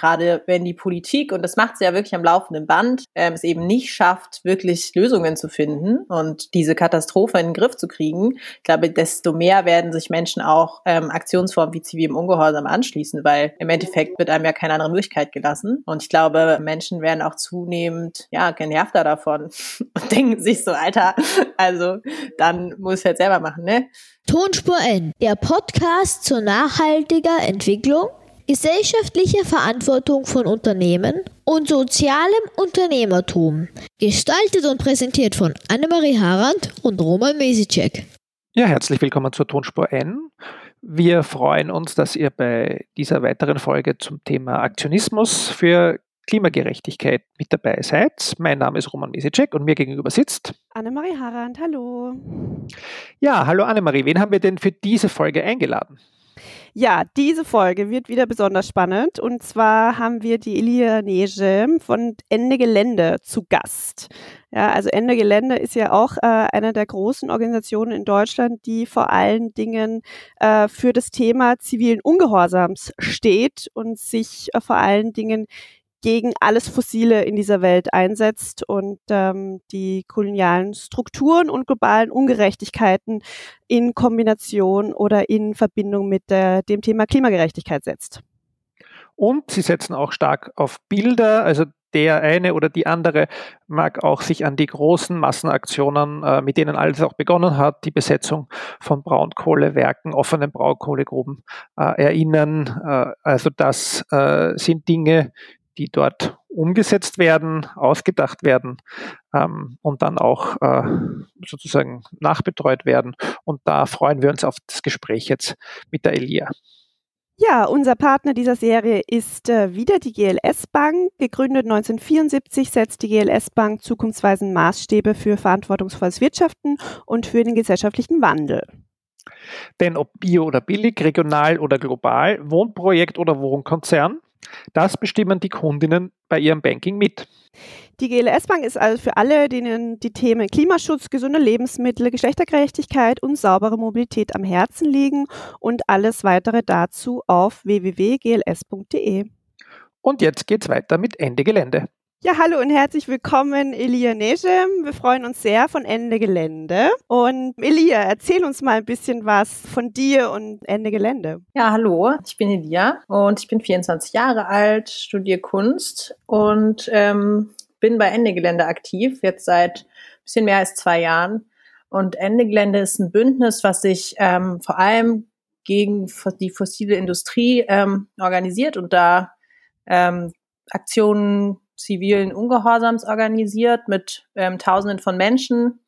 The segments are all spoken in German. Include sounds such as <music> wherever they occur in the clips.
gerade wenn die Politik, und das macht sie ja wirklich am laufenden Band, ähm, es eben nicht schafft, wirklich Lösungen zu finden und diese Katastrophe in den Griff zu kriegen, ich glaube, desto mehr werden sich Menschen auch ähm, Aktionsformen wie zivilem Ungehorsam anschließen, weil im Endeffekt wird einem ja keine andere Möglichkeit gelassen. Und ich glaube, Menschen werden auch zunehmend, ja, genervter davon <laughs> und denken sich so, Alter, also dann muss ich halt selber machen, ne? Tonspur N, der Podcast zur nachhaltiger Entwicklung, gesellschaftlicher Verantwortung von Unternehmen und sozialem Unternehmertum. Gestaltet und präsentiert von Annemarie Harand und Roman Mesicek. Ja, herzlich willkommen zur Tonspur N. Wir freuen uns, dass ihr bei dieser weiteren Folge zum Thema Aktionismus für Klimagerechtigkeit mit dabei seid. Mein Name ist Roman Mesicek und mir gegenüber sitzt Annemarie Harand. Hallo. Ja, hallo Annemarie. Wen haben wir denn für diese Folge eingeladen? Ja, diese Folge wird wieder besonders spannend. Und zwar haben wir die Elia Nege von Ende Gelände zu Gast. Ja, also Ende Gelände ist ja auch äh, eine der großen Organisationen in Deutschland, die vor allen Dingen äh, für das Thema zivilen Ungehorsams steht und sich äh, vor allen Dingen gegen alles Fossile in dieser Welt einsetzt und ähm, die kolonialen Strukturen und globalen Ungerechtigkeiten in Kombination oder in Verbindung mit äh, dem Thema Klimagerechtigkeit setzt. Und sie setzen auch stark auf Bilder, also der eine oder die andere mag auch sich an die großen Massenaktionen, äh, mit denen alles auch begonnen hat, die Besetzung von Braunkohlewerken, offenen Braunkohlegruben äh, erinnern. Äh, also das äh, sind Dinge, die dort umgesetzt werden, ausgedacht werden ähm, und dann auch äh, sozusagen nachbetreut werden. Und da freuen wir uns auf das Gespräch jetzt mit der Elia. Ja, unser Partner dieser Serie ist äh, wieder die GLS Bank. Gegründet 1974 setzt die GLS Bank zukunftsweisende Maßstäbe für verantwortungsvolles Wirtschaften und für den gesellschaftlichen Wandel. Denn ob bio oder billig, regional oder global, Wohnprojekt oder Wohnkonzern, das bestimmen die Kundinnen bei ihrem Banking mit. Die GLS Bank ist also für alle, denen die Themen Klimaschutz, gesunde Lebensmittel, Geschlechtergerechtigkeit und saubere Mobilität am Herzen liegen und alles weitere dazu auf www.gls.de. Und jetzt geht's weiter mit Ende Gelände. Ja, hallo und herzlich willkommen, Elia Nejem. Wir freuen uns sehr von Ende Gelände. Und Elia, erzähl uns mal ein bisschen was von dir und Ende Gelände. Ja, hallo, ich bin Elia und ich bin 24 Jahre alt, studiere Kunst und ähm, bin bei Ende Gelände aktiv, jetzt seit ein bisschen mehr als zwei Jahren. Und Ende Gelände ist ein Bündnis, was sich ähm, vor allem gegen die fossile Industrie ähm, organisiert und da ähm, Aktionen zivilen Ungehorsams organisiert mit ähm, Tausenden von Menschen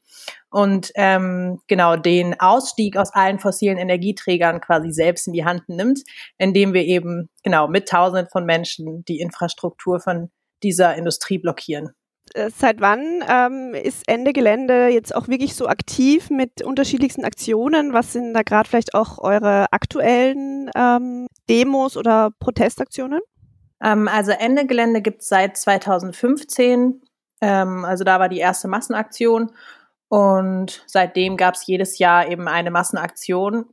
und ähm, genau den Ausstieg aus allen fossilen Energieträgern quasi selbst in die Hand nimmt, indem wir eben genau mit Tausenden von Menschen die Infrastruktur von dieser Industrie blockieren. Äh, seit wann ähm, ist Ende Gelände jetzt auch wirklich so aktiv mit unterschiedlichsten Aktionen? Was sind da gerade vielleicht auch eure aktuellen ähm, Demos oder Protestaktionen? Ähm, also Ende Gelände gibt es seit 2015. Ähm, also da war die erste Massenaktion. Und seitdem gab es jedes Jahr eben eine Massenaktion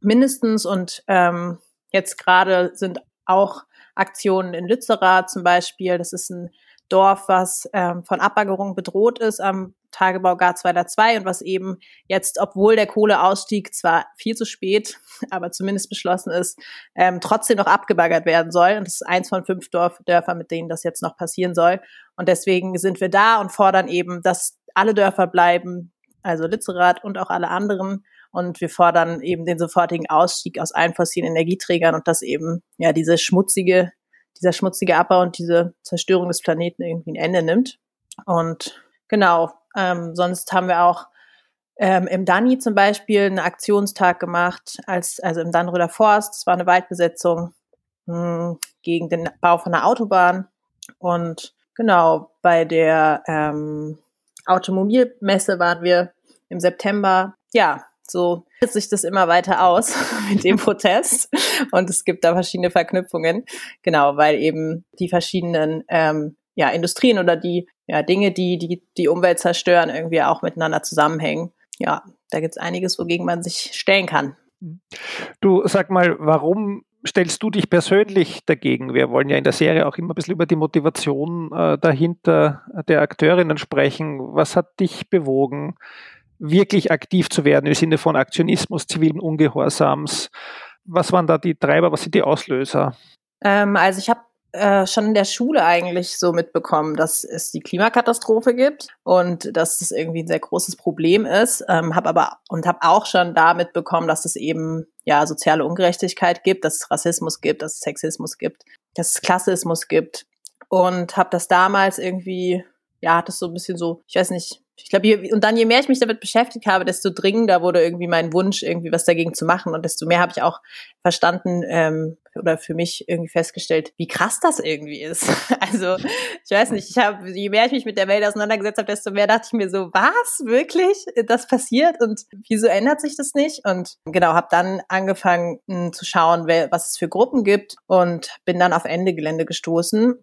mindestens. Und ähm, jetzt gerade sind auch Aktionen in Lützerath zum Beispiel. Das ist ein Dorf, was ähm, von Abbaggerung bedroht ist am Tagebau Garzweiler 2 und was eben jetzt, obwohl der Kohleausstieg zwar viel zu spät, <laughs> aber zumindest beschlossen ist, ähm, trotzdem noch abgebaggert werden soll. Und das ist eins von fünf Dorf Dörfer, mit denen das jetzt noch passieren soll. Und deswegen sind wir da und fordern eben, dass alle Dörfer bleiben, also Litzerath und auch alle anderen. Und wir fordern eben den sofortigen Ausstieg aus allen fossilen Energieträgern und dass eben ja diese schmutzige dieser schmutzige Abbau und diese Zerstörung des Planeten irgendwie ein Ende nimmt. Und genau, ähm, sonst haben wir auch ähm, im Dani zum Beispiel einen Aktionstag gemacht, als, also im Dannröder Forst, es war eine Waldbesetzung mh, hm, gegen den Bau von einer Autobahn. Und genau, bei der ähm, Automobilmesse waren wir im September. Ja, so sich das immer weiter aus <laughs> mit dem Protest. Und es gibt da verschiedene Verknüpfungen. Genau, weil eben die verschiedenen ähm, ja, Industrien oder die ja, Dinge, die, die die Umwelt zerstören, irgendwie auch miteinander zusammenhängen. Ja, da gibt es einiges, wogegen man sich stellen kann. Du sag mal, warum stellst du dich persönlich dagegen? Wir wollen ja in der Serie auch immer ein bisschen über die Motivation äh, dahinter der Akteurinnen sprechen. Was hat dich bewogen, wirklich aktiv zu werden im Sinne von Aktionismus, zivilen Ungehorsams? Was waren da die Treiber, was sind die Auslöser? Ähm, also ich habe äh, schon in der Schule eigentlich so mitbekommen, dass es die Klimakatastrophe gibt und dass das irgendwie ein sehr großes Problem ist. Ähm, habe aber und habe auch schon da mitbekommen, dass es eben ja soziale Ungerechtigkeit gibt, dass es Rassismus gibt, dass es Sexismus gibt, dass es Klassismus gibt und habe das damals irgendwie ja, hat das so ein bisschen so, ich weiß nicht, ich glaube, und dann je mehr ich mich damit beschäftigt habe, desto dringender wurde irgendwie mein Wunsch, irgendwie was dagegen zu machen. Und desto mehr habe ich auch verstanden ähm, oder für mich irgendwie festgestellt, wie krass das irgendwie ist. <laughs> Also ich weiß nicht, ich habe, je mehr ich mich mit der Welt auseinandergesetzt habe, desto mehr dachte ich mir so, was wirklich, das passiert und wieso ändert sich das nicht? Und genau, habe dann angefangen mh, hm, zu schauen, was es für Gruppen gibt und bin dann auf Ende Gelände gestoßen,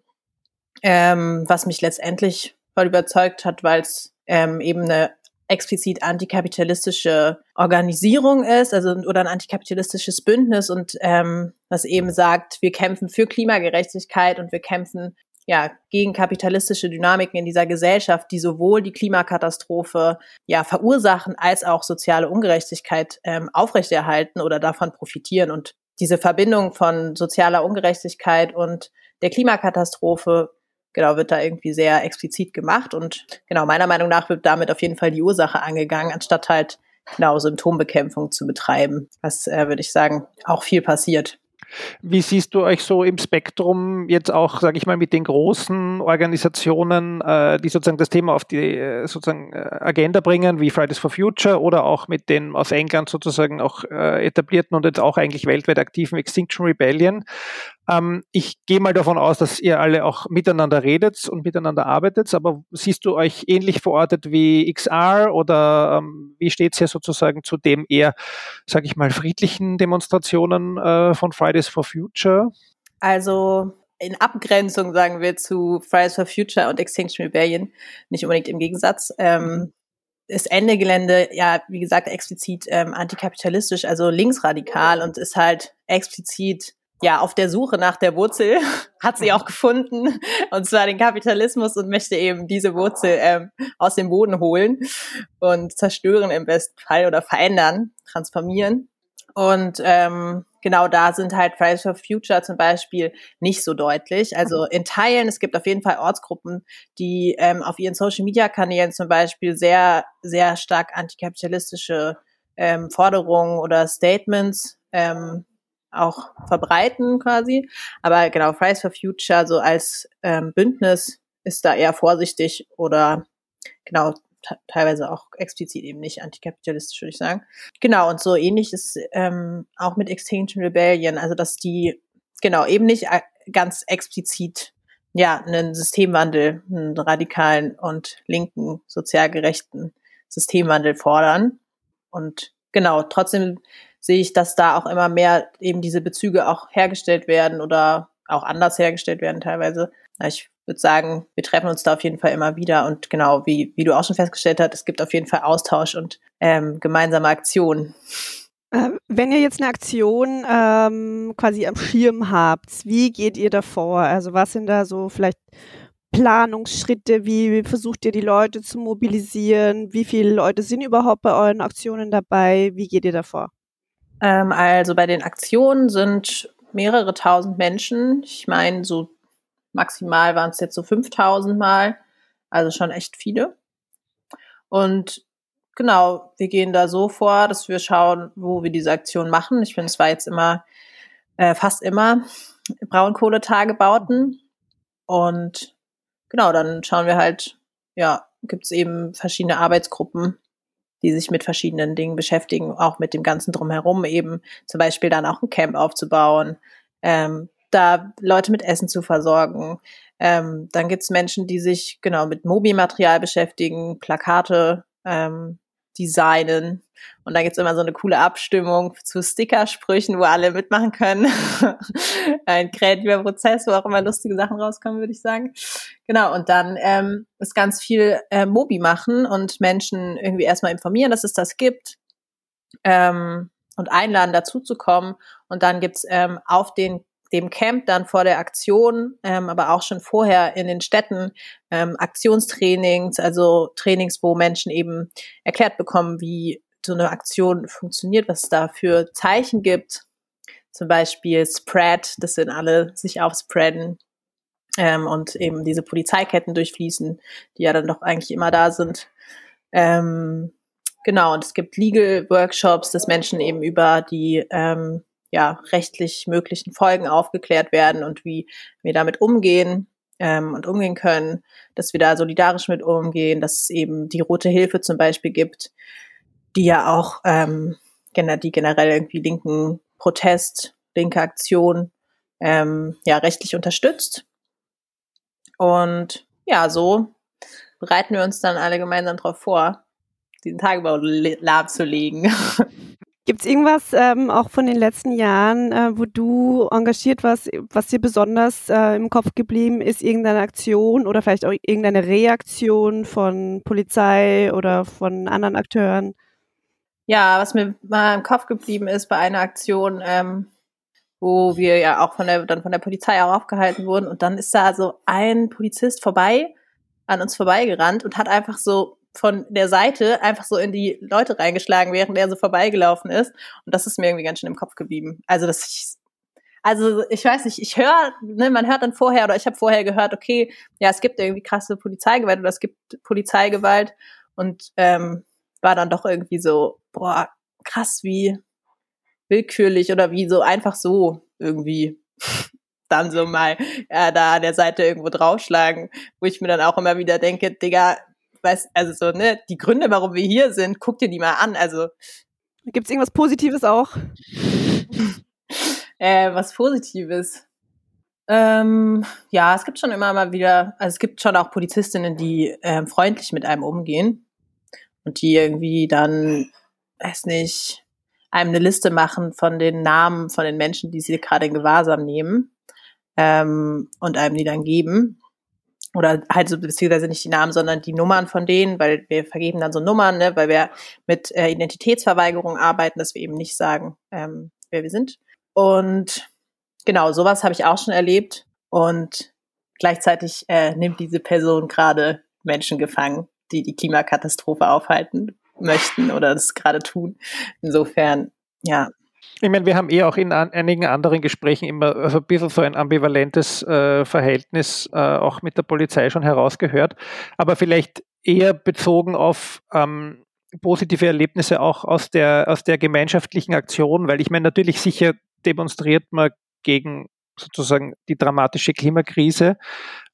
ähm, was mich letztendlich voll überzeugt hat, weil es ähm, eben eine explizit antikapitalistische Organisierung ist, also oder ein antikapitalistisches Bündnis und ähm, was eben sagt, wir kämpfen für Klimagerechtigkeit und wir kämpfen ja gegen kapitalistische Dynamiken in dieser Gesellschaft, die sowohl die Klimakatastrophe ja verursachen als auch soziale Ungerechtigkeit ähm, aufrechterhalten oder davon profitieren. Und diese Verbindung von sozialer Ungerechtigkeit und der Klimakatastrophe genau, wird da irgendwie sehr explizit gemacht und genau, meiner Meinung nach wird damit auf jeden Fall die Ursache angegangen, anstatt halt genau Symptombekämpfung zu betreiben, was, äh, würde ich sagen, auch viel passiert. Wie siehst du euch so im Spektrum jetzt auch, sage ich mal, mit den großen Organisationen, äh, die sozusagen das Thema auf die äh, sozusagen äh, Agenda bringen, wie Fridays for Future oder auch mit den aus England sozusagen auch äh, etablierten und jetzt auch eigentlich weltweit aktiven Extinction Rebellion? Ähm, ich gehe mal davon aus, dass ihr alle auch miteinander redet und miteinander arbeitet, aber siehst du euch ähnlich verortet wie XR oder ähm, wie steht es hier sozusagen zu dem eher, sage ich mal, friedlichen Demonstrationen äh, von Fridays for Future? Also in Abgrenzung, sagen wir, zu Fridays for Future und Extinction Rebellion, nicht unbedingt im Gegensatz, ähm, ist Ende Gelände ja, wie gesagt, explizit ähm, antikapitalistisch, also linksradikal und ist halt explizit ja, auf der Suche nach der Wurzel, <laughs> hat sie auch gefunden, und zwar den Kapitalismus und möchte eben diese Wurzel ähm, aus dem Boden holen und zerstören im besten Fall oder verändern, transformieren. Und ähm, genau da sind halt Fridays for Future zum Beispiel nicht so deutlich. Also in Teilen, es gibt auf jeden Fall Ortsgruppen, die ähm, auf ihren Social-Media-Kanälen zum Beispiel sehr, sehr stark antikapitalistische ähm, Forderungen oder Statements ähm, auch verbreiten quasi. Aber genau, Fridays for Future so als ähm, Bündnis ist da eher vorsichtig oder genau teilweise auch explizit eben nicht antikapitalistisch, würde ich sagen. Genau, und so ähnlich ist ähm, auch mit Extinction Rebellion, also dass die genau eben nicht äh, ganz explizit ja einen Systemwandel, einen radikalen und linken, sozial gerechten Systemwandel fordern. Und genau, trotzdem sehe ich, dass da auch immer mehr eben diese Bezüge auch hergestellt werden oder auch anders hergestellt werden teilweise. Ich würde sagen, wir treffen uns da auf jeden Fall immer wieder und genau, wie, wie du auch schon festgestellt hast, es gibt auf jeden Fall Austausch und ähm, gemeinsame Aktionen. Äh, wenn ihr jetzt eine Aktion ähm, quasi am Schirm habt, wie geht ihr davor? Also was sind da so vielleicht Planungsschritte? Wie versucht ihr die Leute zu mobilisieren? Wie viele Leute sind überhaupt bei euren Aktionen dabei? Wie geht ihr davor? Ähm, also bei den Aktionen sind mehrere tausend Menschen. Ich meine, so maximal waren es jetzt so 5000 Mal. Also schon echt viele. Und genau, wir gehen da so vor, dass wir schauen, wo wir diese Aktion machen. Ich finde, es war jetzt immer, äh, fast immer Braunkohletagebauten. Und genau, dann schauen wir halt, ja, gibt es eben verschiedene Arbeitsgruppen, die sich mit verschiedenen Dingen beschäftigen, auch mit dem ganzen drumherum eben, zum Beispiel dann auch ein Camp aufzubauen, ähm, da Leute mit Essen zu versorgen. Ähm, dann gibt's Menschen, die sich genau mit Mobilmaterial beschäftigen, Plakate ähm, designen. Und da gibt's immer so eine coole Abstimmung zu Stickersprüchen, wo alle mitmachen können. <laughs> Ein kreativer Prozess, wo auch immer lustige Sachen rauskommen, würde ich sagen. Genau, und dann ähm, ist ganz viel äh, Mobi machen und Menschen irgendwie erstmal informieren, dass es das gibt. Ähm, und einladen, dazu zu kommen. Und dann gibt's ähm, auf den dem Camp dann vor der Aktion, ähm, aber auch schon vorher in den Städten ähm, Aktionstrainings, also Trainings, wo Menschen eben erklärt bekommen, wie so eine Aktion funktioniert, was es da für Zeichen gibt. Zum Beispiel Spread, das sind alle sich aufspreaden ähm, und eben diese Polizeiketten durchfließen, die ja dann doch eigentlich immer da sind. Ähm, genau, und es gibt Legal Workshops, dass Menschen eben über die ähm, ja, rechtlich möglichen Folgen aufgeklärt werden und wie wir damit umgehen ähm, und umgehen können, dass wir da solidarisch mit umgehen, dass es eben die Rote Hilfe zum Beispiel gibt, die ja auch ähm, die generell irgendwie linken Protest, linke Aktion ähm, ja rechtlich unterstützt. Und ja, so bereiten wir uns dann alle gemeinsam darauf vor, diesen Tagebau lahmzulegen. <laughs> Gibt es irgendwas ähm, auch von den letzten Jahren, äh, wo du engagiert warst, was dir besonders äh, im Kopf geblieben ist? Irgendeine Aktion oder vielleicht auch irgendeine Reaktion von Polizei oder von anderen Akteuren? Ja, was mir mal im Kopf geblieben ist bei einer Aktion, ähm, wo wir ja auch von der, dann von der Polizei auch aufgehalten wurden und dann ist da so ein Polizist vorbei, an uns vorbeigerannt und hat einfach so von der Seite einfach so in die Leute reingeschlagen, während er so vorbeigelaufen ist. Und das ist mir irgendwie ganz schön im Kopf geblieben. Also, dass ich, also ich weiß nicht, ich höre, ne, man hört dann vorher oder ich habe vorher gehört, okay, ja, es gibt irgendwie krasse Polizeigewalt oder es gibt Polizeigewalt und ähm, war dann doch irgendwie so, boah, krass, wie willkürlich oder wie so einfach so irgendwie <laughs> dann so mal äh, da an der Seite irgendwo draufschlagen, wo ich mir dann auch immer wieder denke, Digga, weiß, also so, ne, die Gründe, warum wir hier sind, guck dir die mal an. Also. Gibt es irgendwas Positives auch? <laughs> äh, was Positives. Ähm, ja, es gibt schon immer mal wieder, also es gibt schon auch Polizistinnen, die ähm, freundlich mit einem umgehen und die irgendwie dann, weiß nicht, einem eine Liste machen von den Namen von den Menschen, die sie gerade in Gewahrsam nehmen ähm, und einem die dann geben oder halt so beziehungsweise nicht die Namen, sondern die Nummern von denen, weil wir vergeben dann so Nummern, ne, weil wir mit äh, Identitätsverweigerung arbeiten, dass wir eben nicht sagen, ähm, wer wir sind. Und genau, sowas habe ich auch schon erlebt. Und gleichzeitig äh, nimmt diese Person gerade Menschen gefangen, die die Klimakatastrophe aufhalten möchten oder das gerade tun. Insofern, ja, ich meine, wir haben eh auch in an, einigen anderen Gesprächen immer also ein bisschen so ein ambivalentes äh, Verhältnis äh, auch mit der Polizei schon herausgehört, aber vielleicht eher bezogen auf ähm, positive Erlebnisse auch aus der, aus der gemeinschaftlichen Aktion, weil ich meine, natürlich sicher demonstriert man gegen sozusagen die dramatische Klimakrise,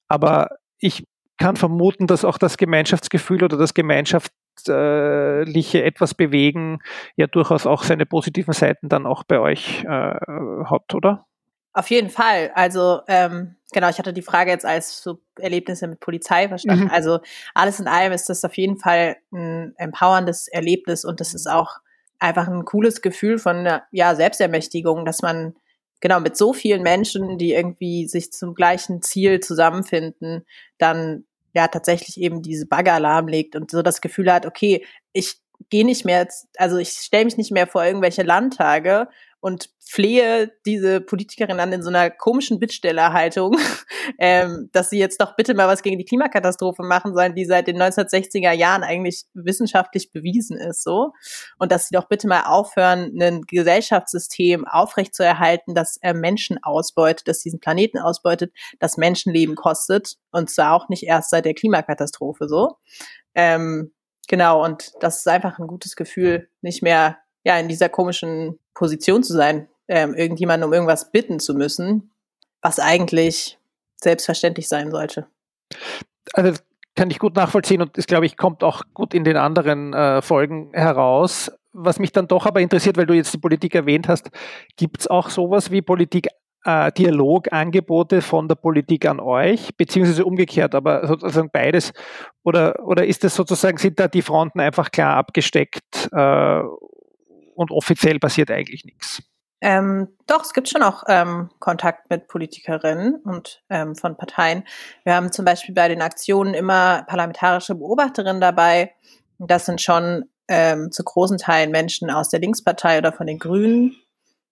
aber ich kann vermuten, dass auch das Gemeinschaftsgefühl oder das Gemeinschaft, wirtschaftliche etwas bewegen ja durchaus auch seine positiven Seiten dann auch bei euch äh, hat, oder? Auf jeden Fall. Also ähm, genau, ich hatte die Frage jetzt als so Erlebnisse mit Polizei verstanden. Mhm. Also alles in allem ist das auf jeden Fall ein empowerndes Erlebnis und das ist auch einfach ein cooles Gefühl von ja Selbstermächtigung, dass man genau mit so vielen Menschen, die irgendwie sich zum gleichen Ziel zusammenfinden, dann ja tatsächlich eben diese Bagger lahmlegt und so das Gefühl hat, okay, ich gehe nicht mehr, also ich stelle mich nicht mehr vor irgendwelche Landtage und flehe diese Politikerin an in so einer komischen Bittstellerhaltung, <laughs> ähm, dass sie jetzt doch bitte mal was gegen die Klimakatastrophe machen sollen, die seit den 1960er Jahren eigentlich wissenschaftlich bewiesen ist, so. Und dass sie doch bitte mal aufhören, ein Gesellschaftssystem aufrechtzuerhalten, das äh, Menschen ausbeutet, das diesen Planeten ausbeutet, das Menschenleben kostet. Und zwar auch nicht erst seit der Klimakatastrophe, so. Ähm, genau. Und das ist einfach ein gutes Gefühl, nicht mehr ja, in dieser komischen Position zu sein, ähm, irgendjemanden um irgendwas bitten zu müssen, was eigentlich selbstverständlich sein sollte. Also kann ich gut nachvollziehen und das, glaube ich, kommt auch gut in den anderen äh, Folgen heraus. Was mich dann doch aber interessiert, weil du jetzt die Politik erwähnt hast, gibt es auch sowas wie Politik äh, Dialogangebote von der Politik an euch, beziehungsweise umgekehrt, aber sozusagen beides? Oder, oder ist das sozusagen, sind da die Fronten einfach klar abgesteckt äh, und offiziell passiert eigentlich nichts. Ähm, doch, es gibt schon auch ähm, Kontakt mit Politikerinnen und ähm, von Parteien. Wir haben zum Beispiel bei den Aktionen immer parlamentarische Beobachterinnen dabei. Das sind schon ähm, zu großen Teilen Menschen aus der Linkspartei oder von den Grünen,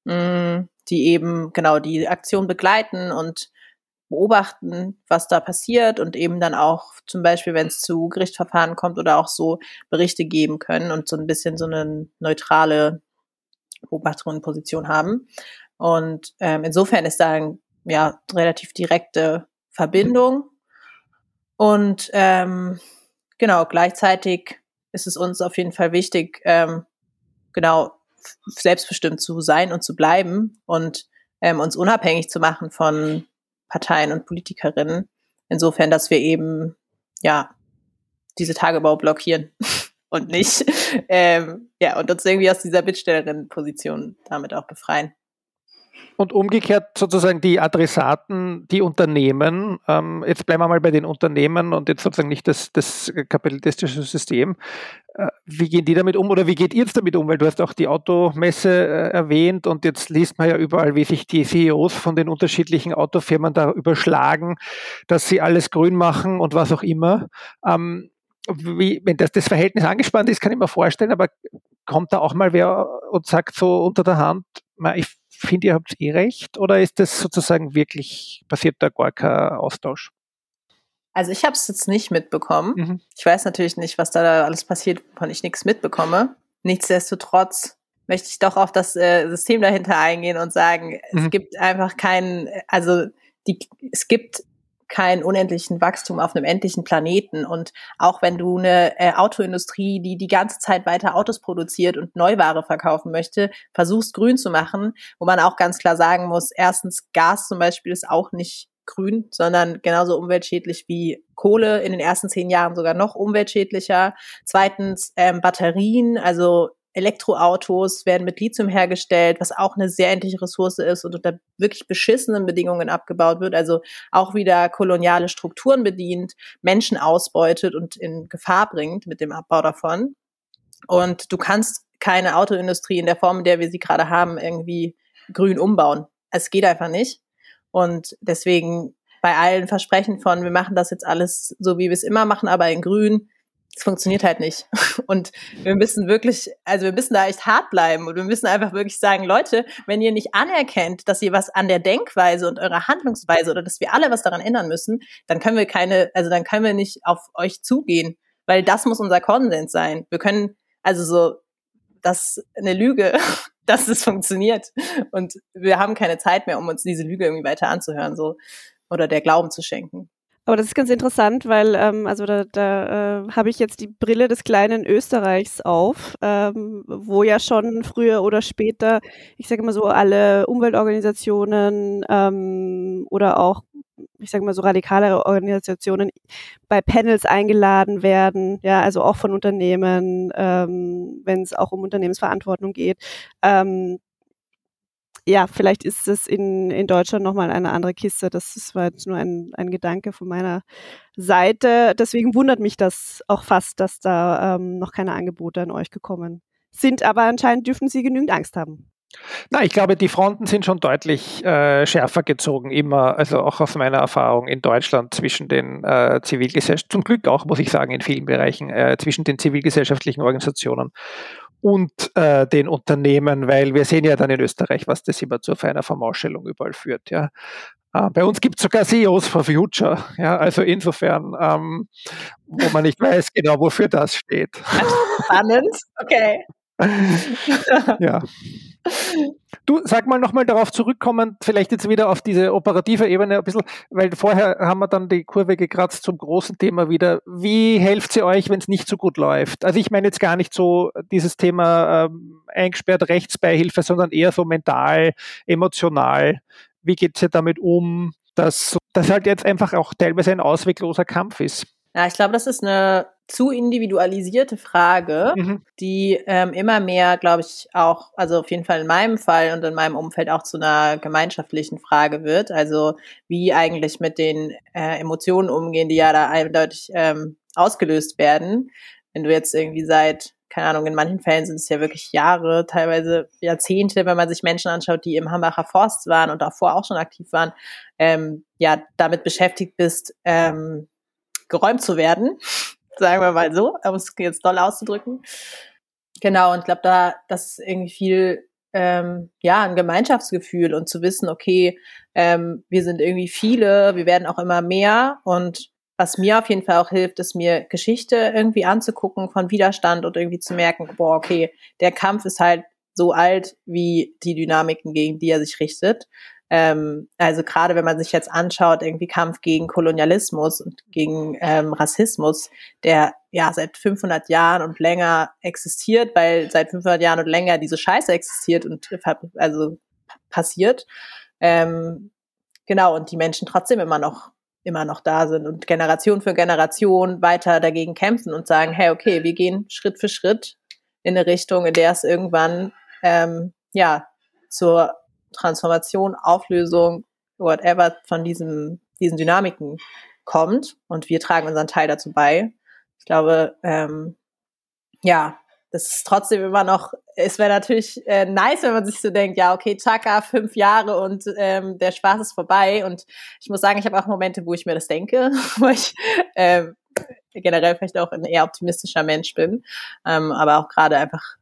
mh, mm, die eben genau die Aktion begleiten und beobachten, was da passiert und eben dann auch zum Beispiel, wenn es zu Gerichtsverfahren kommt oder auch so Berichte geben können und so ein bisschen so eine neutrale Beobachterinnenposition haben. Und ähm, insofern ist da ein ja relativ direkte Verbindung. Und ähm, genau, gleichzeitig ist es uns auf jeden Fall wichtig, ähm, genau selbstbestimmt zu sein und zu bleiben und ähm, uns unabhängig zu machen von Parteien und Politikerinnen. Insofern, dass wir eben ja diese Tagebau blockieren <laughs> und nicht ähm, ja und uns irgendwie aus dieser Bittstellerinnenposition damit auch befreien. Und umgekehrt sozusagen die Adressaten, die Unternehmen, ähm, jetzt bleiben wir mal bei den Unternehmen und jetzt sozusagen nicht das, das kapitalistische System. Äh, wie gehen die damit um oder wie geht ihr jetzt damit um? Weil du hast auch die Automesse äh, erwähnt und jetzt liest man ja überall, wie sich die CEOs von den unterschiedlichen Autofirmen da überschlagen, dass sie alles grün machen und was auch immer. Ähm, wie, wenn das, das Verhältnis angespannt ist, kann ich mir vorstellen, aber kommt da auch mal wer und sagt so unter der Hand, ich finde, ihr habt eh recht, oder ist das sozusagen wirklich, passiert da gar kein Austausch? Also ich habe es jetzt nicht mitbekommen. Mhm. Ich weiß natürlich nicht, was da alles passiert, wovon ich nichts mitbekomme. Nichtsdestotrotz möchte ich doch auf das äh, System dahinter eingehen und sagen, mhm. es gibt einfach keinen, also die, es gibt keinen unendlichen Wachstum auf einem endlichen Planeten. Und auch wenn du eine äh, Autoindustrie, die die ganze Zeit weiter Autos produziert und Neuware verkaufen möchte, versuchst grün zu machen, wo man auch ganz klar sagen muss, erstens Gas zum Beispiel ist auch nicht grün, sondern genauso umweltschädlich wie Kohle, in den ersten zehn Jahren sogar noch umweltschädlicher. Zweitens ähm, Batterien, also Elektroautos werden mit Lithium hergestellt, was auch eine sehr endliche Ressource ist und unter wirklich beschissenen Bedingungen abgebaut wird, also auch wieder koloniale Strukturen bedient, Menschen ausbeutet und in Gefahr bringt mit dem Abbau davon. Und du kannst keine Autoindustrie in der Form, in der wir sie gerade haben, irgendwie grün umbauen. Es geht einfach nicht. Und deswegen bei allen Versprechen von, wir machen das jetzt alles so, wie wir es immer machen, aber in grün, es funktioniert halt nicht. <laughs> Und wir müssen wirklich, also wir müssen da echt hart bleiben und wir müssen einfach wirklich sagen, Leute, wenn ihr nicht anerkennt, dass ihr was an der Denkweise und eurer Handlungsweise oder dass wir alle was daran ändern müssen, dann können wir keine, also dann können wir nicht auf euch zugehen, weil das muss unser Konsens sein. Wir können, also so, das ist eine Lüge, <laughs> dass es funktioniert. Und wir haben keine Zeit mehr, um uns diese Lüge irgendwie weiter anzuhören, so, oder der Glauben zu schenken. Aber das ist ganz interessant, weil ähm, also da, da äh, habe ich jetzt die Brille des kleinen Österreichs auf, ähm, wo ja schon früher oder später, ich sage mal so, alle Umweltorganisationen ähm, oder auch, ich sage mal so radikalere Organisationen bei Panels eingeladen werden, ja, also auch von Unternehmen, ähm, wenn es auch um Unternehmensverantwortung geht. Ähm, ja, vielleicht ist es in, in Deutschland nochmal eine andere Kiste. Das, das war jetzt nur ein, ein Gedanke von meiner Seite. Deswegen wundert mich das auch fast, dass da ähm, noch keine Angebote an euch gekommen sind. Aber anscheinend dürfen sie genügend Angst haben. Na, ich glaube, die Fronten sind schon deutlich äh, schärfer gezogen, immer, also auch aus meiner Erfahrung in Deutschland zwischen den äh, Zivilgesellschaften, zum Glück auch, muss ich sagen, in vielen Bereichen, äh, zwischen den zivilgesellschaftlichen Organisationen und äh, den Unternehmen, weil wir sehen ja dann in Österreich, was das immer zu einer Vermauschelung überall führt. Ja. Äh, bei uns gibt es sogar CEOs for Future, ja, also insofern, ähm, wo man nicht weiß genau, wofür das steht. Spannend, okay. <laughs> ja. <laughs> Du, sag mal nochmal darauf zurückkommen, vielleicht jetzt wieder auf diese operative Ebene ein bisschen, weil vorher haben wir dann die Kurve gekratzt zum großen Thema wieder. Wie helft sie euch, wenn es nicht so gut läuft? Also ich meine jetzt gar nicht so dieses Thema ähm, eingesperrt Rechtsbeihilfe, sondern eher so mental, emotional. Wie geht sie damit um, dass das halt jetzt einfach auch teilweise ein auswegloser Kampf ist? Ja, ich glaube, das ist eine zu individualisierte Frage, mhm. die ähm, immer mehr, glaube ich, auch, also auf jeden Fall in meinem Fall und in meinem Umfeld auch zu einer gemeinschaftlichen Frage wird. Also wie eigentlich mit den äh, Emotionen umgehen, die ja da eindeutig ähm, ausgelöst werden. Wenn du jetzt irgendwie seit, keine Ahnung, in manchen Fällen sind es ja wirklich Jahre, teilweise Jahrzehnte, wenn man sich Menschen anschaut, die im Hambacher Forst waren und davor auch schon aktiv waren, ähm, ja, damit beschäftigt bist, ähm, geräumt zu werden, sagen wir mal so, um es jetzt doll auszudrücken. Genau, und ich glaube, da, das ist irgendwie viel, ähm, ja, ein Gemeinschaftsgefühl und zu wissen, okay, ähm, wir sind irgendwie viele, wir werden auch immer mehr und was mir auf jeden Fall auch hilft, ist mir Geschichte irgendwie anzugucken von Widerstand und irgendwie zu merken, boah, okay, der Kampf ist halt so alt wie die Dynamiken, gegen die er sich richtet. Ähm, also gerade wenn man sich jetzt anschaut, irgendwie Kampf gegen Kolonialismus und gegen ähm, Rassismus, der ja seit 500 Jahren und länger existiert, weil seit 500 Jahren und länger diese Scheiße existiert und also passiert. Ähm, genau, und die Menschen trotzdem immer noch immer noch da sind und Generation für Generation weiter dagegen kämpfen und sagen, hey, okay, wir gehen Schritt für Schritt in eine Richtung, in der es irgendwann ähm, ja zur Transformation, Auflösung, whatever von diesem, diesen Dynamiken kommt und wir tragen unseren Teil dazu bei. Ich glaube, ähm, ja, das ist trotzdem immer noch, es wäre natürlich äh, nice, wenn man sich so denkt, ja, okay, Chaka, fünf Jahre und ähm, der Spaß ist vorbei. Und ich muss sagen, ich habe auch Momente, wo ich mir das denke, <laughs> wo ich ähm, generell vielleicht auch ein eher optimistischer Mensch bin, ähm, aber auch gerade einfach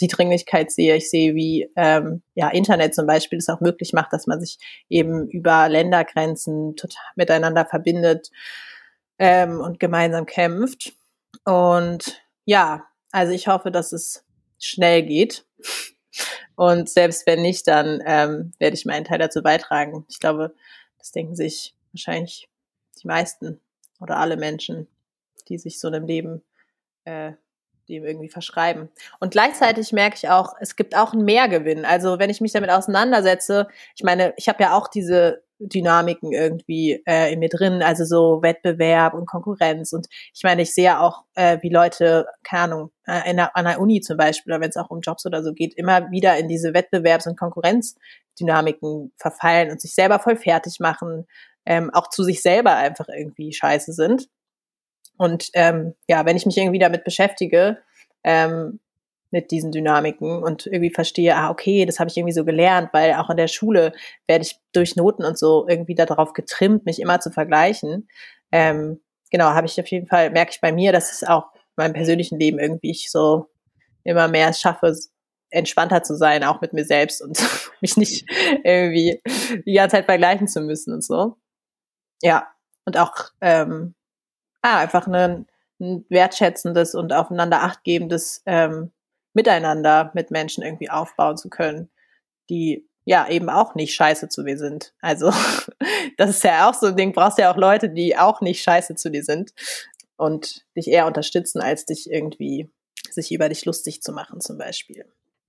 die Dringlichkeit sehe. Ich sehe, wie ähm, ja, Internet zum Beispiel es auch möglich macht, dass man sich eben über Ländergrenzen total miteinander verbindet ähm, und gemeinsam kämpft. Und ja, also ich hoffe, dass es schnell geht. Und selbst wenn nicht, dann ähm, werde ich meinen Teil dazu beitragen. Ich glaube, das denken sich wahrscheinlich die meisten oder alle Menschen, die sich so einem Leben äh, dem irgendwie verschreiben. Und gleichzeitig merke ich auch, es gibt auch einen Mehrgewinn. Also wenn ich mich damit auseinandersetze, ich meine, ich habe ja auch diese Dynamiken irgendwie äh, in mir drin, also so Wettbewerb und Konkurrenz. Und ich meine, ich sehe auch, äh, wie Leute, keine Ahnung, äh, der, an der Uni zum Beispiel, oder wenn es auch um Jobs oder so geht, immer wieder in diese Wettbewerbs- und Konkurrenzdynamiken verfallen und sich selber voll fertig machen, ähm, auch zu sich selber einfach irgendwie scheiße sind. Und ähm, ja, wenn ich mich irgendwie damit beschäftige, ähm, mit diesen Dynamiken und irgendwie verstehe, ah, okay, das habe ich irgendwie so gelernt, weil auch in der Schule werde ich durch Noten und so irgendwie darauf getrimmt, mich immer zu vergleichen. Ähm, genau, habe ich auf jeden Fall, merke ich bei mir, dass es auch in meinem persönlichen Leben irgendwie ich so immer mehr schaffe, entspannter zu sein, auch mit mir selbst und <laughs> mich nicht irgendwie die ganze Zeit vergleichen zu müssen und so. Ja, und auch ähm, ah, einfach ein, ein wertschätzendes und aufeinander achtgebendes ähm, Miteinander mit Menschen irgendwie aufbauen zu können, die ja eben auch nicht scheiße zu mir sind. Also <laughs> das ist ja auch so ein Ding, brauchst ja auch Leute, die auch nicht scheiße zu dir sind und dich eher unterstützen, als dich irgendwie sich über dich lustig zu machen zum Beispiel.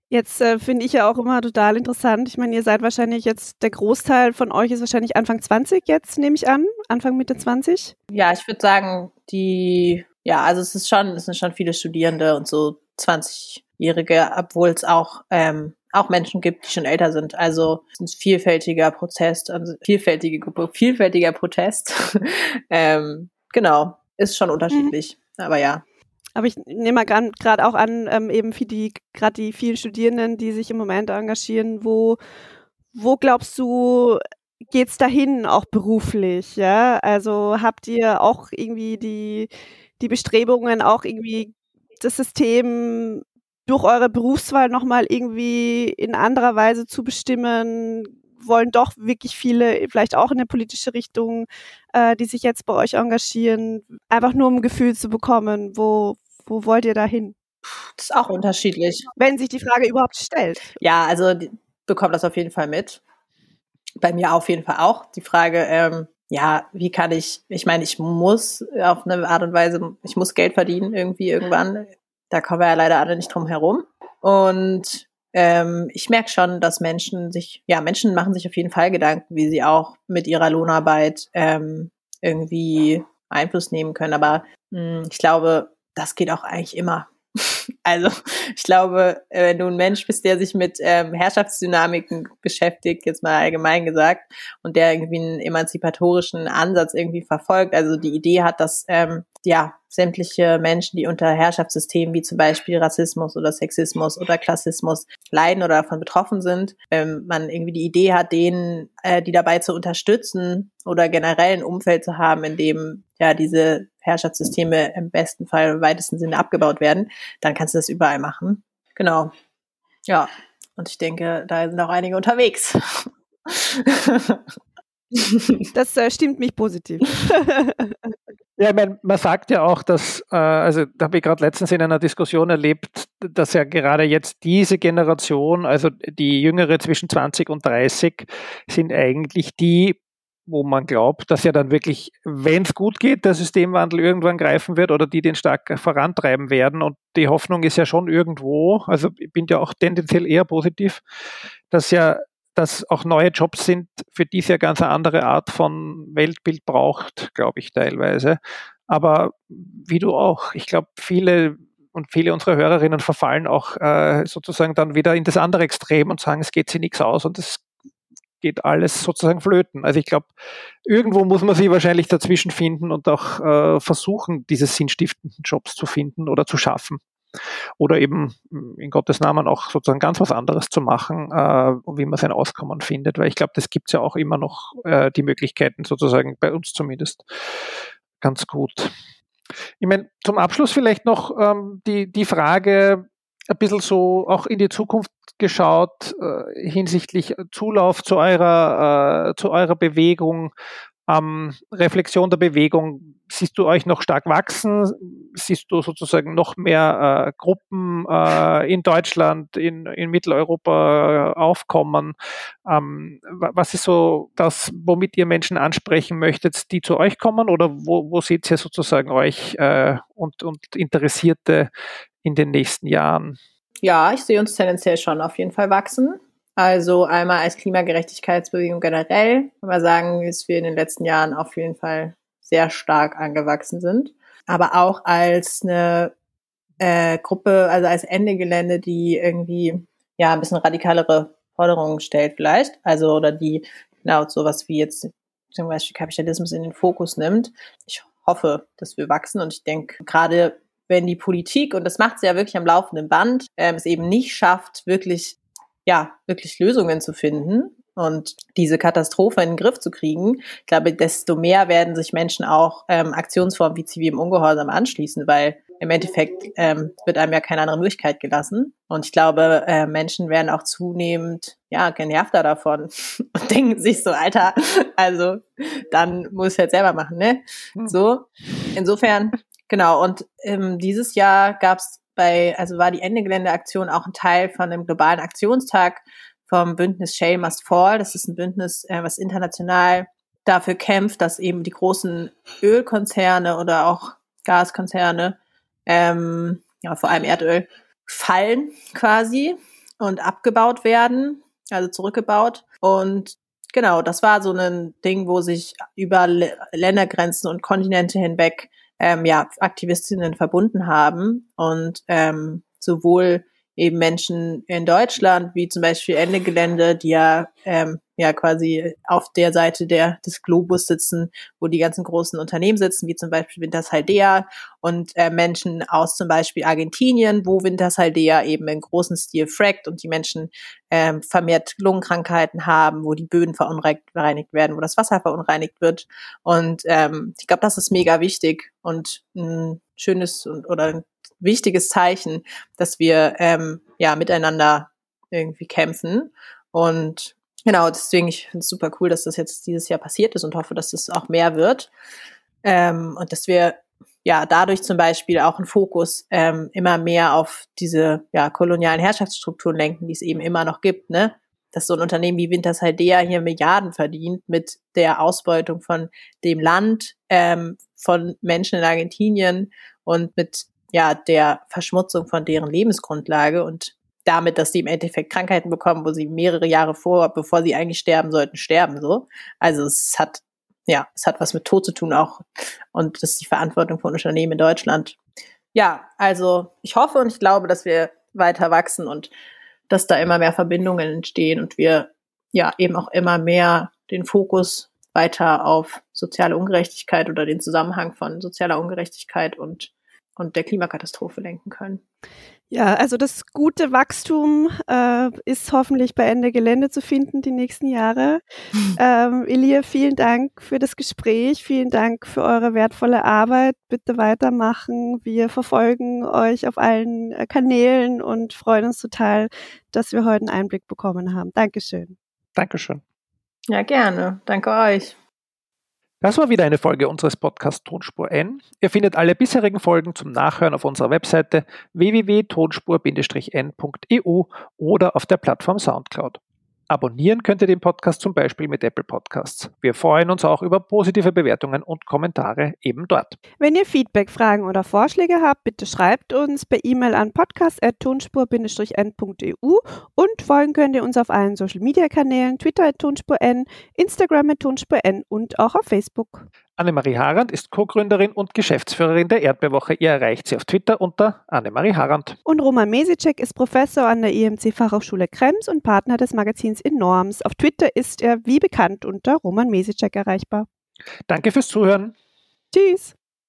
Jetzt äh, finde ich ja auch immer total interessant. Ich meine, ihr seid wahrscheinlich jetzt, der Großteil von euch ist wahrscheinlich Anfang 20 jetzt, nehme ich an. Anfang Mitte 20? Ja, ich würde sagen, die, ja, also es ist schon, es sind schon viele Studierende und so 20-Jährige, obwohl es auch, ähm, auch Menschen gibt, die schon älter sind. Also es ist ein vielfältiger Protest, also vielfältige Gruppe, vielfältiger Protest. <laughs> ähm, genau, ist schon unterschiedlich. Mhm. Aber ja, aber ich nehme mal gerade auch an, ähm, eben für die, gerade die vielen Studierenden, die sich im Moment engagieren, wo, wo glaubst du, geht's dahin auch beruflich, ja? Also habt ihr auch irgendwie die, die Bestrebungen, auch irgendwie das System durch eure Berufswahl nochmal irgendwie in anderer Weise zu bestimmen? Wollen doch wirklich viele, vielleicht auch in eine politische Richtung, äh, die sich jetzt bei euch engagieren, einfach nur um ein Gefühl zu bekommen, wo, wo wollt ihr da hin? Das ist auch unterschiedlich. Wenn sich die Frage überhaupt stellt. Ja, also bekommt das auf jeden Fall mit. Bei mir auf jeden Fall auch. Die Frage, ähm, ja, wie kann ich, ich meine, ich muss auf eine Art und Weise, ich muss Geld verdienen irgendwie irgendwann. Da kommen wir ja leider alle nicht drum herum. Und ähm, ich merke schon, dass Menschen sich, ja, Menschen machen sich auf jeden Fall Gedanken, wie sie auch mit ihrer Lohnarbeit ähm, irgendwie Einfluss nehmen können. Aber mh, hm, ich glaube, das geht auch eigentlich immer. <laughs> Also ich glaube, wenn du ein Mensch bist, der sich mit ähm, Herrschaftsdynamiken beschäftigt, jetzt mal allgemein gesagt, und der irgendwie einen emanzipatorischen Ansatz irgendwie verfolgt, also die Idee hat, dass ähm, ja sämtliche Menschen, die unter Herrschaftssystemen wie zum Beispiel Rassismus oder Sexismus oder Klassismus leiden oder davon betroffen sind, ähm, man irgendwie die Idee hat, denen, äh, die dabei zu unterstützen oder generell ein Umfeld zu haben, in dem ja diese Herrschaftssysteme im besten Fall im weitesten Sinne abgebaut werden, dann kannst du das überall machen. Genau. Ja. Und ich denke, da sind auch einige unterwegs. <laughs> Das äh, stimmt mich positiv. <laughs> Ja, ich meine, man sagt ja auch, dass, äh, also da habe ich gerade letztens in einer Diskussion erlebt, dass ja gerade jetzt diese Generation, also die Jüngere zwischen 20 und 30, sind eigentlich die, wo man glaubt, dass ja dann wirklich, wenn es gut geht, der Systemwandel irgendwann greifen wird oder die den stark vorantreiben werden. Und die Hoffnung ist ja schon irgendwo, also ich bin ja auch tendenziell eher positiv, dass ja dass auch neue Jobs sind, für die es ja ganz eine andere Art von Weltbild braucht, glaube ich teilweise. Aber wie du auch, ich glaube, viele und viele unserer Hörerinnen verfallen auch äh, sozusagen dann wieder in das andere Extrem und sagen, es geht sie nichts aus und es geht alles sozusagen flöten. Also ich glaube, irgendwo muss man sich wahrscheinlich dazwischen finden und auch äh, versuchen, diese sinnstiftenden Jobs zu finden oder zu schaffen oder eben in Gottes Namen auch sozusagen ganz was anderes zu machen, äh, wie man sein Auskommen findet, weil ich glaube, das gibt es ja auch immer noch äh, die Möglichkeiten sozusagen bei uns zumindest ganz gut. Ich meine, zum Abschluss vielleicht noch ähm, die, die Frage, ein bisschen so auch in die Zukunft geschaut äh, hinsichtlich Zulauf zu eurer, äh, zu eurer Bewegung ähm, Reflexion der Bewegung, siehst du euch noch stark wachsen? Siehst du sozusagen noch mehr äh, Gruppen äh, in Deutschland, in, in Mitteleuropa äh, aufkommen? Ähm, was ist so das, womit ihr Menschen ansprechen möchtet, die zu euch kommen? Oder wo, wo seht ihr sozusagen euch äh, und, und Interessierte in den nächsten Jahren? Ja, ich sehe uns tendenziell schon auf jeden Fall wachsen. Also einmal als Klimagerechtigkeitsbewegung generell, kann man sagen, dass wir in den letzten Jahren auf jeden Fall sehr stark angewachsen sind. Aber auch als eine äh, Gruppe, also als Ende Gelände, die irgendwie ja ein bisschen radikalere Forderungen stellt vielleicht. Also oder die genau sowas wie jetzt zum Beispiel Kapitalismus in den Fokus nimmt. Ich hoffe, dass wir wachsen und ich denke gerade wenn die Politik, und das macht sie ja wirklich am laufenden Band, ähm, es eben nicht schafft, wirklich ja, wirklich Lösungen zu finden und diese Katastrophe in den Griff zu kriegen, ich glaube, desto mehr werden sich Menschen auch ähm, Aktionsformen wie zivil im Ungehorsam anschließen, weil im Endeffekt ähm, wird einem ja keine andere Möglichkeit gelassen. Und ich glaube, äh, Menschen werden auch zunehmend ja genervter davon <laughs> und denken sich so, Alter, <laughs> also dann muss ich halt selber machen, ne? Hm. So. Insofern, genau. Und ähm, dieses Jahr gab es bei, also war die Ende Gelände-Aktion auch ein Teil von einem globalen Aktionstag vom Bündnis Shale Must Fall. Das ist ein Bündnis, äh, was international dafür kämpft, dass eben die großen Ölkonzerne oder auch Gaskonzerne, ähm, ja, vor allem Erdöl, fallen quasi und abgebaut werden, also zurückgebaut. Und genau, das war so ein Ding, wo sich über Ländergrenzen und Kontinente hinweg ähm, ja, Aktivistinnen verbunden haben und ähm, sowohl eben Menschen in Deutschland, wie zum Beispiel Ende Gelände, die ja, ähm, ja quasi auf der Seite der, des Globus sitzen, wo die ganzen großen Unternehmen sitzen, wie zum Beispiel Wintershaldea und äh, Menschen aus zum Beispiel Argentinien, wo Wintershaldea eben in großen Stil frackt und die Menschen ähm, vermehrt Lungenkrankheiten haben, wo die Böden verunreinigt werden, wo das Wasser verunreinigt wird. Und ähm, ich glaube, das ist mega wichtig und ein schönes und, oder ein wichtiges Zeichen, dass wir ähm, ja miteinander irgendwie kämpfen. Und genau, deswegen, ich finde es super cool, dass das jetzt dieses Jahr passiert ist und hoffe, dass das auch mehr wird. Ähm, und dass wir ja dadurch zum Beispiel auch einen Fokus ähm, immer mehr auf diese ja, kolonialen Herrschaftsstrukturen lenken, die es eben immer noch gibt, ne? Dass so ein Unternehmen wie Wintershaldea hier Milliarden verdient mit der Ausbeutung von dem Land, ähm, von Menschen in Argentinien und mit ja, der Verschmutzung von deren Lebensgrundlage und damit, dass sie im Endeffekt Krankheiten bekommen, wo sie mehrere Jahre vor, bevor sie eigentlich sterben sollten, sterben, so. Also es hat, ja, es hat was mit Tod zu tun auch. Und das ist die Verantwortung von Unternehmen in Deutschland. Ja, also ich hoffe und ich glaube, dass wir weiter wachsen und dass da immer mehr Verbindungen entstehen und wir ja eben auch immer mehr den Fokus weiter auf soziale Ungerechtigkeit oder den Zusammenhang von sozialer Ungerechtigkeit und und der Klimakatastrophe lenken können. Ja, also das gute Wachstum äh, ist hoffentlich bei Ende Gelände zu finden die nächsten Jahre. <laughs> ähm, Elia, vielen Dank für das Gespräch, vielen Dank für eure wertvolle Arbeit. Bitte weitermachen. Wir verfolgen euch auf allen äh, Kanälen und freuen uns total, dass wir heute einen Einblick bekommen haben. Dankeschön. Dankeschön. Ja, gerne. Danke euch. Das war wieder eine Folge unseres Podcasts Tonspur N. Ihr findet alle bisherigen Folgen zum Nachhören auf unserer Webseite www.tonspur-n.eu oder auf der Plattform Soundcloud. Abonnieren könnt ihr den Podcast zum Beispiel mit Apple Podcasts. Wir freuen uns auch über positive Bewertungen und Kommentare eben dort. Wenn ihr Feedback, Fragen oder Vorschläge habt, bitte schreibt uns per E-Mail an podcast.tonspur-n.eu und folgen könnt ihr uns auf allen Social Media Kanälen, Twitter at Tonspur N, Instagram at Tonspur N und auch auf Facebook. Annemarie Harand ist Co-Gründerin und Geschäftsführerin der Erdbeerwoche. Ihr erreicht sie auf Twitter unter Annemarie Harand. Und Roman Mesicek ist Professor an der IMC Fachhochschule Krems und Partner des Magazins Enorms. Auf Twitter ist er wie bekannt unter Roman Mesicek erreichbar. Danke fürs Zuhören. Tschüss.